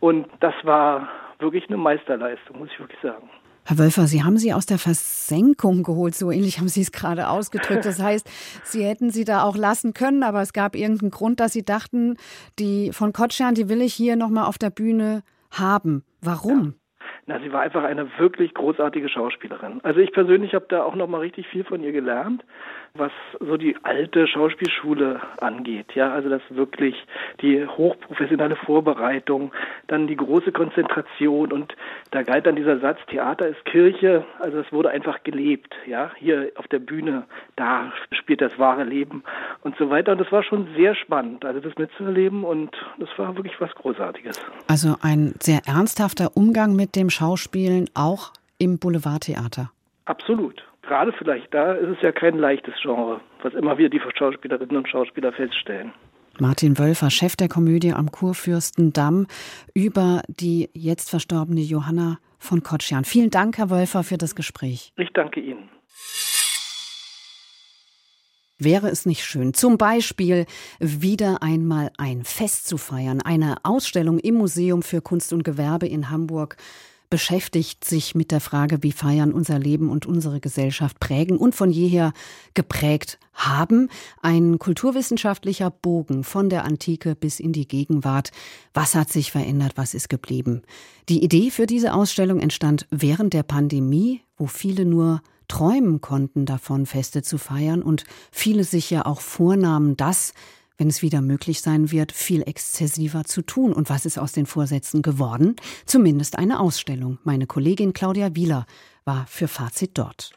Und das war wirklich eine Meisterleistung, muss ich wirklich sagen. Herr Wölfer, Sie haben sie aus der Versenkung geholt, so ähnlich haben Sie es gerade ausgedrückt. Das heißt, Sie hätten sie da auch lassen können, aber es gab irgendeinen Grund, dass Sie dachten, die von Kotschan, die will ich hier nochmal auf der Bühne haben. Warum? Na, sie war einfach eine wirklich großartige Schauspielerin. Also ich persönlich habe da auch noch mal richtig viel von ihr gelernt, was so die alte Schauspielschule angeht. Ja, also das wirklich die hochprofessionelle Vorbereitung, dann die große Konzentration und da galt dann dieser Satz Theater ist Kirche, also es wurde einfach gelebt, ja, hier auf der Bühne, da spielt das wahre Leben und so weiter und das war schon sehr spannend, also das mitzuerleben und das war wirklich was großartiges. Also ein sehr ernsthafter Umgang mit dem Schauspielen auch im Boulevardtheater. Absolut. Gerade vielleicht da ist es ja kein leichtes Genre, was immer wieder die Schauspielerinnen und Schauspieler feststellen. Martin Wölfer, Chef der Komödie am Kurfürstendamm, über die jetzt verstorbene Johanna von Kotschan. Vielen Dank, Herr Wölfer, für das Gespräch. Ich danke Ihnen. Wäre es nicht schön, zum Beispiel wieder einmal ein Fest zu feiern, eine Ausstellung im Museum für Kunst und Gewerbe in Hamburg beschäftigt sich mit der Frage, wie Feiern unser Leben und unsere Gesellschaft prägen und von jeher geprägt haben. Ein kulturwissenschaftlicher Bogen von der Antike bis in die Gegenwart. Was hat sich verändert? Was ist geblieben? Die Idee für diese Ausstellung entstand während der Pandemie, wo viele nur träumen konnten davon, Feste zu feiern und viele sich ja auch vornahmen, das wenn es wieder möglich sein wird, viel exzessiver zu tun. Und was ist aus den Vorsätzen geworden? Zumindest eine Ausstellung. Meine Kollegin Claudia Wieler war für Fazit dort.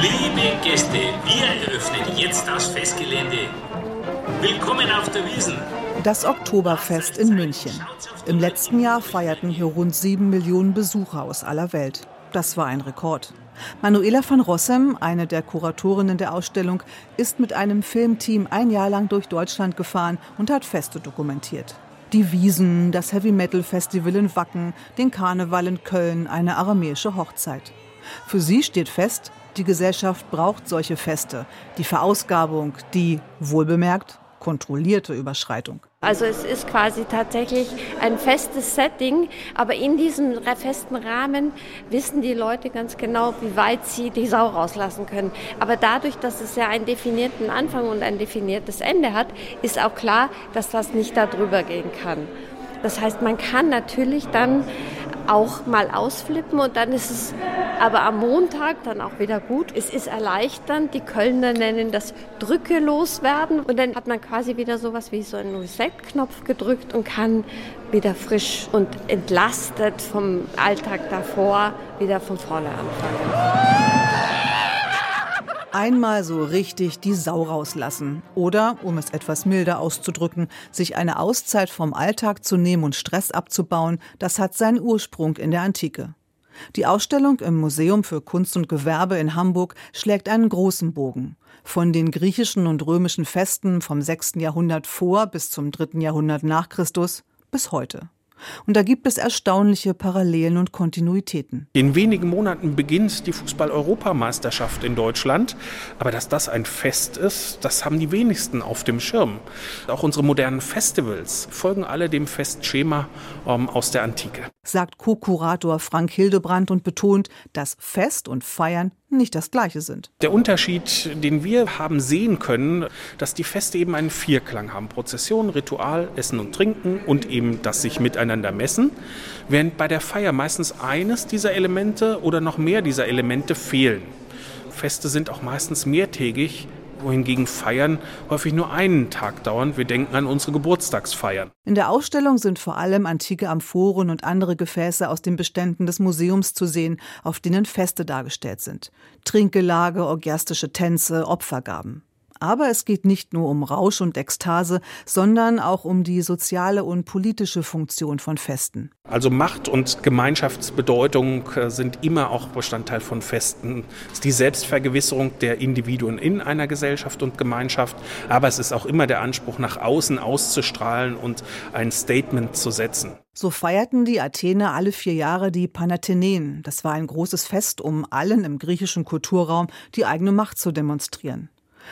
Liebe Gäste, wir eröffnen jetzt das Festgelände. Willkommen auf der Wiesen. Das Oktoberfest in München. Im letzten Jahr feierten hier rund sieben Millionen Besucher aus aller Welt. Das war ein Rekord. Manuela van Rossem, eine der Kuratorinnen der Ausstellung, ist mit einem Filmteam ein Jahr lang durch Deutschland gefahren und hat Feste dokumentiert. Die Wiesen, das Heavy Metal Festival in Wacken, den Karneval in Köln, eine aramäische Hochzeit. Für sie steht fest, die Gesellschaft braucht solche Feste. Die Verausgabung, die, wohlbemerkt, kontrollierte Überschreitung. Also es ist quasi tatsächlich ein festes Setting, aber in diesem festen Rahmen wissen die Leute ganz genau, wie weit sie die Sau rauslassen können. Aber dadurch, dass es ja einen definierten Anfang und ein definiertes Ende hat, ist auch klar, dass das nicht darüber gehen kann. Das heißt, man kann natürlich dann auch mal ausflippen und dann ist es aber am Montag dann auch wieder gut. Es ist erleichternd. Die Kölner nennen das Drücke loswerden und dann hat man quasi wieder sowas wie so einen Reset-Knopf gedrückt und kann wieder frisch und entlastet vom Alltag davor wieder von vorne anfangen einmal so richtig die Sau rauslassen. Oder, um es etwas milder auszudrücken, sich eine Auszeit vom Alltag zu nehmen und Stress abzubauen, das hat seinen Ursprung in der Antike. Die Ausstellung im Museum für Kunst und Gewerbe in Hamburg schlägt einen großen Bogen. Von den griechischen und römischen Festen vom 6. Jahrhundert vor bis zum 3. Jahrhundert nach Christus bis heute. Und da gibt es erstaunliche Parallelen und Kontinuitäten. In wenigen Monaten beginnt die Fußball-Europameisterschaft in Deutschland. Aber dass das ein Fest ist, das haben die wenigsten auf dem Schirm. Auch unsere modernen Festivals folgen alle dem Festschema ähm, aus der Antike. Sagt Co-Kurator Frank Hildebrand und betont, dass Fest und Feiern nicht das gleiche sind. Der Unterschied, den wir haben sehen können, dass die Feste eben einen Vierklang haben. Prozession, Ritual, Essen und Trinken und eben das sich miteinander messen. Während bei der Feier meistens eines dieser Elemente oder noch mehr dieser Elemente fehlen. Feste sind auch meistens mehrtägig, wohingegen Feiern häufig nur einen Tag dauern. Wir denken an unsere Geburtstagsfeiern. In der Ausstellung sind vor allem antike Amphoren und andere Gefäße aus den Beständen des Museums zu sehen, auf denen Feste dargestellt sind. Trinkgelage, orgiastische Tänze, Opfergaben. Aber es geht nicht nur um Rausch und Ekstase, sondern auch um die soziale und politische Funktion von Festen. Also Macht und Gemeinschaftsbedeutung äh, sind immer auch Bestandteil von Festen. Es ist die Selbstvergewisserung der Individuen in einer Gesellschaft und Gemeinschaft, aber es ist auch immer der Anspruch, nach außen auszustrahlen und ein Statement zu setzen. So feierten die Athener alle vier Jahre die Panathenäen. Das war ein großes Fest, um allen im griechischen Kulturraum die eigene Macht zu demonstrieren.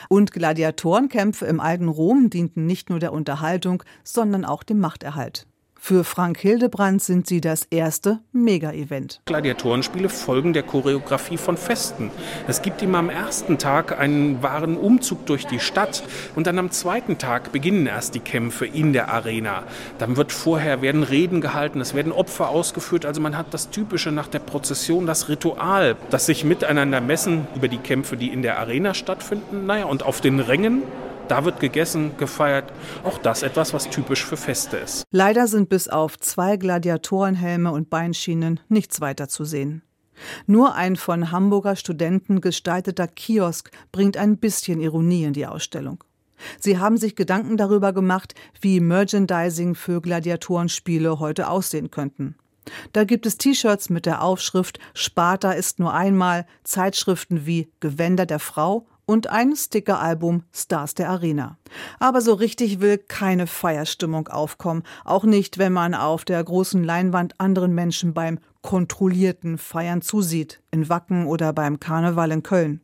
Und Gladiatorenkämpfe im alten Rom dienten nicht nur der Unterhaltung, sondern auch dem Machterhalt. Für Frank Hildebrand sind sie das erste Mega-Event. Gladiatorenspiele folgen der Choreografie von Festen. Es gibt immer am ersten Tag einen wahren Umzug durch die Stadt und dann am zweiten Tag beginnen erst die Kämpfe in der Arena. Dann wird vorher werden Reden gehalten, es werden Opfer ausgeführt. Also man hat das Typische nach der Prozession, das Ritual, das sich miteinander messen über die Kämpfe, die in der Arena stattfinden. Naja, und auf den Rängen da wird gegessen, gefeiert. Auch das etwas, was typisch für Feste ist. Leider sind bis auf zwei Gladiatorenhelme und Beinschienen nichts weiter zu sehen. Nur ein von Hamburger Studenten gestalteter Kiosk bringt ein bisschen Ironie in die Ausstellung. Sie haben sich Gedanken darüber gemacht, wie Merchandising für Gladiatorenspiele heute aussehen könnten. Da gibt es T-Shirts mit der Aufschrift Sparta ist nur einmal, Zeitschriften wie Gewänder der Frau und ein Stickeralbum Stars der Arena. Aber so richtig will keine Feierstimmung aufkommen, auch nicht, wenn man auf der großen Leinwand anderen Menschen beim kontrollierten Feiern zusieht, in Wacken oder beim Karneval in Köln.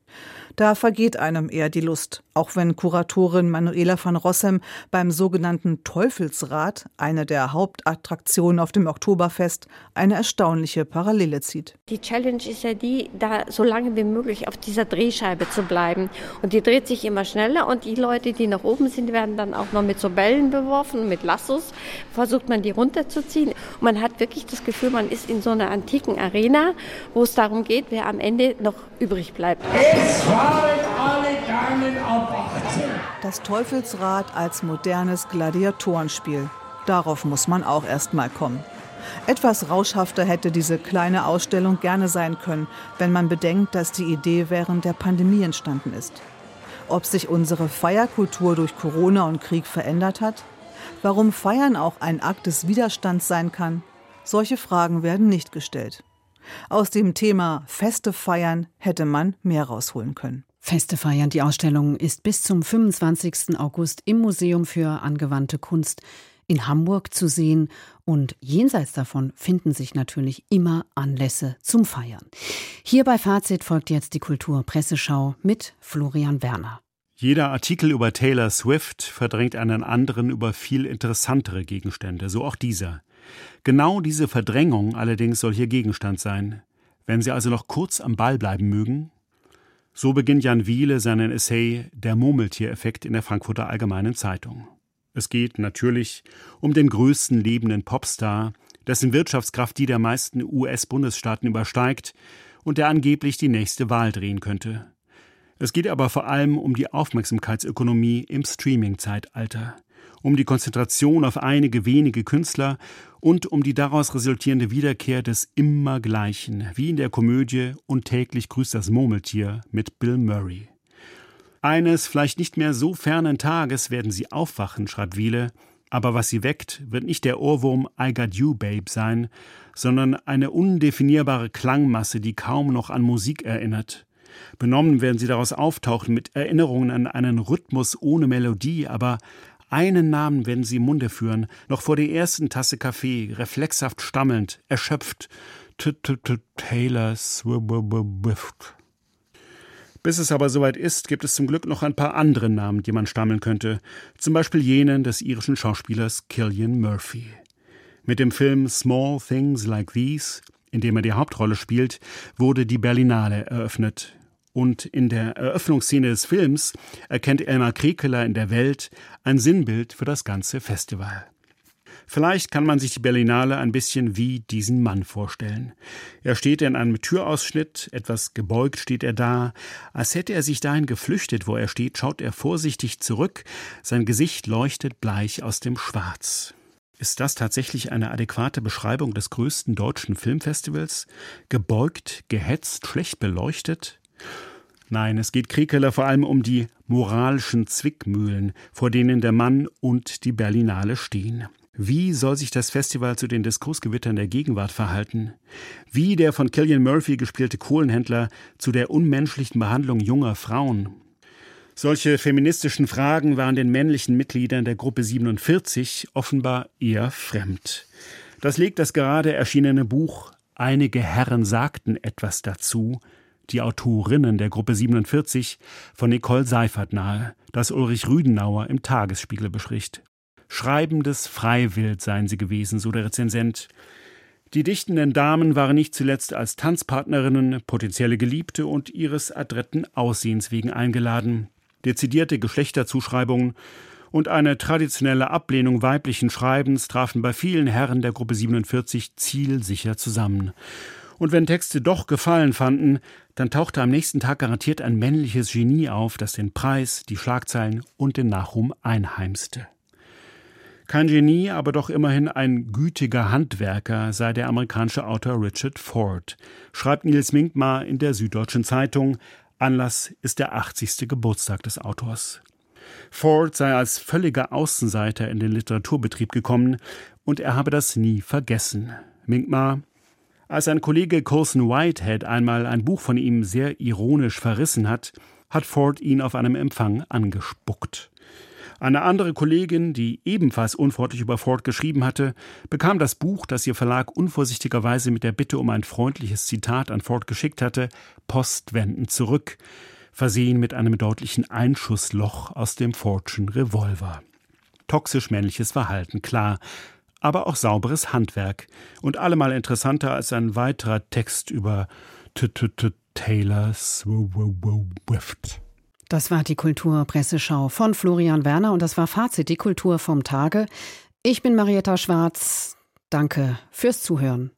Da vergeht einem eher die Lust, auch wenn Kuratorin Manuela van Rossem beim sogenannten Teufelsrad, eine der Hauptattraktionen auf dem Oktoberfest, eine erstaunliche Parallele zieht. Die Challenge ist ja die, da so lange wie möglich auf dieser Drehscheibe zu bleiben. Und die dreht sich immer schneller und die Leute, die nach oben sind, werden dann auch noch mit so Bällen beworfen, mit Lassos. Versucht man die runterzuziehen. Und man hat wirklich das Gefühl, man ist in so einer antiken Arena, wo es darum geht, wer am Ende noch übrig bleibt. Es alle ab 18. Das Teufelsrad als modernes Gladiatorenspiel. Darauf muss man auch erst mal kommen. Etwas rauschhafter hätte diese kleine Ausstellung gerne sein können, wenn man bedenkt, dass die Idee während der Pandemie entstanden ist. Ob sich unsere Feierkultur durch Corona und Krieg verändert hat? Warum Feiern auch ein Akt des Widerstands sein kann? Solche Fragen werden nicht gestellt. Aus dem Thema Feste feiern hätte man mehr rausholen können. Feste feiern. Die Ausstellung ist bis zum 25. August im Museum für angewandte Kunst in Hamburg zu sehen und jenseits davon finden sich natürlich immer Anlässe zum Feiern. Hier bei Fazit folgt jetzt die Kulturpresseschau mit Florian Werner. Jeder Artikel über Taylor Swift verdrängt einen anderen über viel interessantere Gegenstände, so auch dieser. Genau diese Verdrängung allerdings soll hier Gegenstand sein. Wenn Sie also noch kurz am Ball bleiben mögen, so beginnt Jan Wiele seinen Essay Der Murmeltiereffekt in der Frankfurter Allgemeinen Zeitung. Es geht natürlich um den größten lebenden Popstar, dessen Wirtschaftskraft die der meisten US-Bundesstaaten übersteigt und der angeblich die nächste Wahl drehen könnte. Es geht aber vor allem um die Aufmerksamkeitsökonomie im Streaming-Zeitalter um die Konzentration auf einige wenige Künstler und um die daraus resultierende Wiederkehr des Immergleichen, wie in der Komödie Und täglich grüßt das Murmeltier mit Bill Murray. Eines vielleicht nicht mehr so fernen Tages werden sie aufwachen, schreibt Wiele, aber was sie weckt, wird nicht der Ohrwurm I Got You Babe sein, sondern eine undefinierbare Klangmasse, die kaum noch an Musik erinnert. Benommen werden sie daraus auftauchen mit Erinnerungen an einen Rhythmus ohne Melodie, aber einen Namen werden sie im Munde führen, noch vor der ersten Tasse Kaffee, reflexhaft stammelnd, erschöpft. Taylor Swift. Bis es aber soweit ist, gibt es zum Glück noch ein paar andere Namen, die man stammeln könnte. Zum Beispiel jenen des irischen Schauspielers Killian Murphy. Mit dem Film Small Things Like These, in dem er die Hauptrolle spielt, wurde die Berlinale eröffnet. Und in der Eröffnungsszene des Films erkennt Elmar Krekeler in der Welt ein Sinnbild für das ganze Festival. Vielleicht kann man sich die Berlinale ein bisschen wie diesen Mann vorstellen. Er steht in einem Türausschnitt, etwas gebeugt steht er da. Als hätte er sich dahin geflüchtet, wo er steht, schaut er vorsichtig zurück. Sein Gesicht leuchtet bleich aus dem Schwarz. Ist das tatsächlich eine adäquate Beschreibung des größten deutschen Filmfestivals? Gebeugt, gehetzt, schlecht beleuchtet? Nein, es geht Kriekeler vor allem um die moralischen Zwickmühlen, vor denen der Mann und die Berlinale stehen. Wie soll sich das Festival zu den Diskursgewittern der Gegenwart verhalten? Wie der von Killian Murphy gespielte Kohlenhändler zu der unmenschlichen Behandlung junger Frauen? Solche feministischen Fragen waren den männlichen Mitgliedern der Gruppe 47 offenbar eher fremd. Das legt das gerade erschienene Buch Einige Herren sagten etwas dazu, die Autorinnen der Gruppe 47 von Nicole Seifert nahe, das Ulrich Rüdenauer im Tagesspiegel bespricht. Schreibendes Freiwild seien sie gewesen, so der Rezensent. Die dichtenden Damen waren nicht zuletzt als Tanzpartnerinnen, potenzielle Geliebte und ihres adretten Aussehens wegen eingeladen. Dezidierte Geschlechterzuschreibungen und eine traditionelle Ablehnung weiblichen Schreibens trafen bei vielen Herren der Gruppe 47 zielsicher zusammen. Und wenn Texte doch Gefallen fanden, dann tauchte am nächsten Tag garantiert ein männliches Genie auf, das den Preis, die Schlagzeilen und den Nachruhm einheimste. Kein Genie, aber doch immerhin ein gütiger Handwerker sei der amerikanische Autor Richard Ford, schreibt Nils Minkmar in der Süddeutschen Zeitung. Anlass ist der 80. Geburtstag des Autors. Ford sei als völliger Außenseiter in den Literaturbetrieb gekommen und er habe das nie vergessen. Minkmar, als ein Kollege Colson Whitehead einmal ein Buch von ihm sehr ironisch verrissen hat, hat Ford ihn auf einem Empfang angespuckt. Eine andere Kollegin, die ebenfalls unfreundlich über Ford geschrieben hatte, bekam das Buch, das ihr Verlag unvorsichtigerweise mit der Bitte um ein freundliches Zitat an Ford geschickt hatte, postwendend zurück, versehen mit einem deutlichen Einschussloch aus dem Fordschen Revolver. Toxisch männliches Verhalten, klar, aber auch sauberes Handwerk und allemal interessanter als ein weiterer Text über Taylor Swift. Das war die Kulturpresseschau von Florian Werner und das war Fazit, die Kultur vom Tage. Ich bin Marietta Schwarz. Danke fürs Zuhören.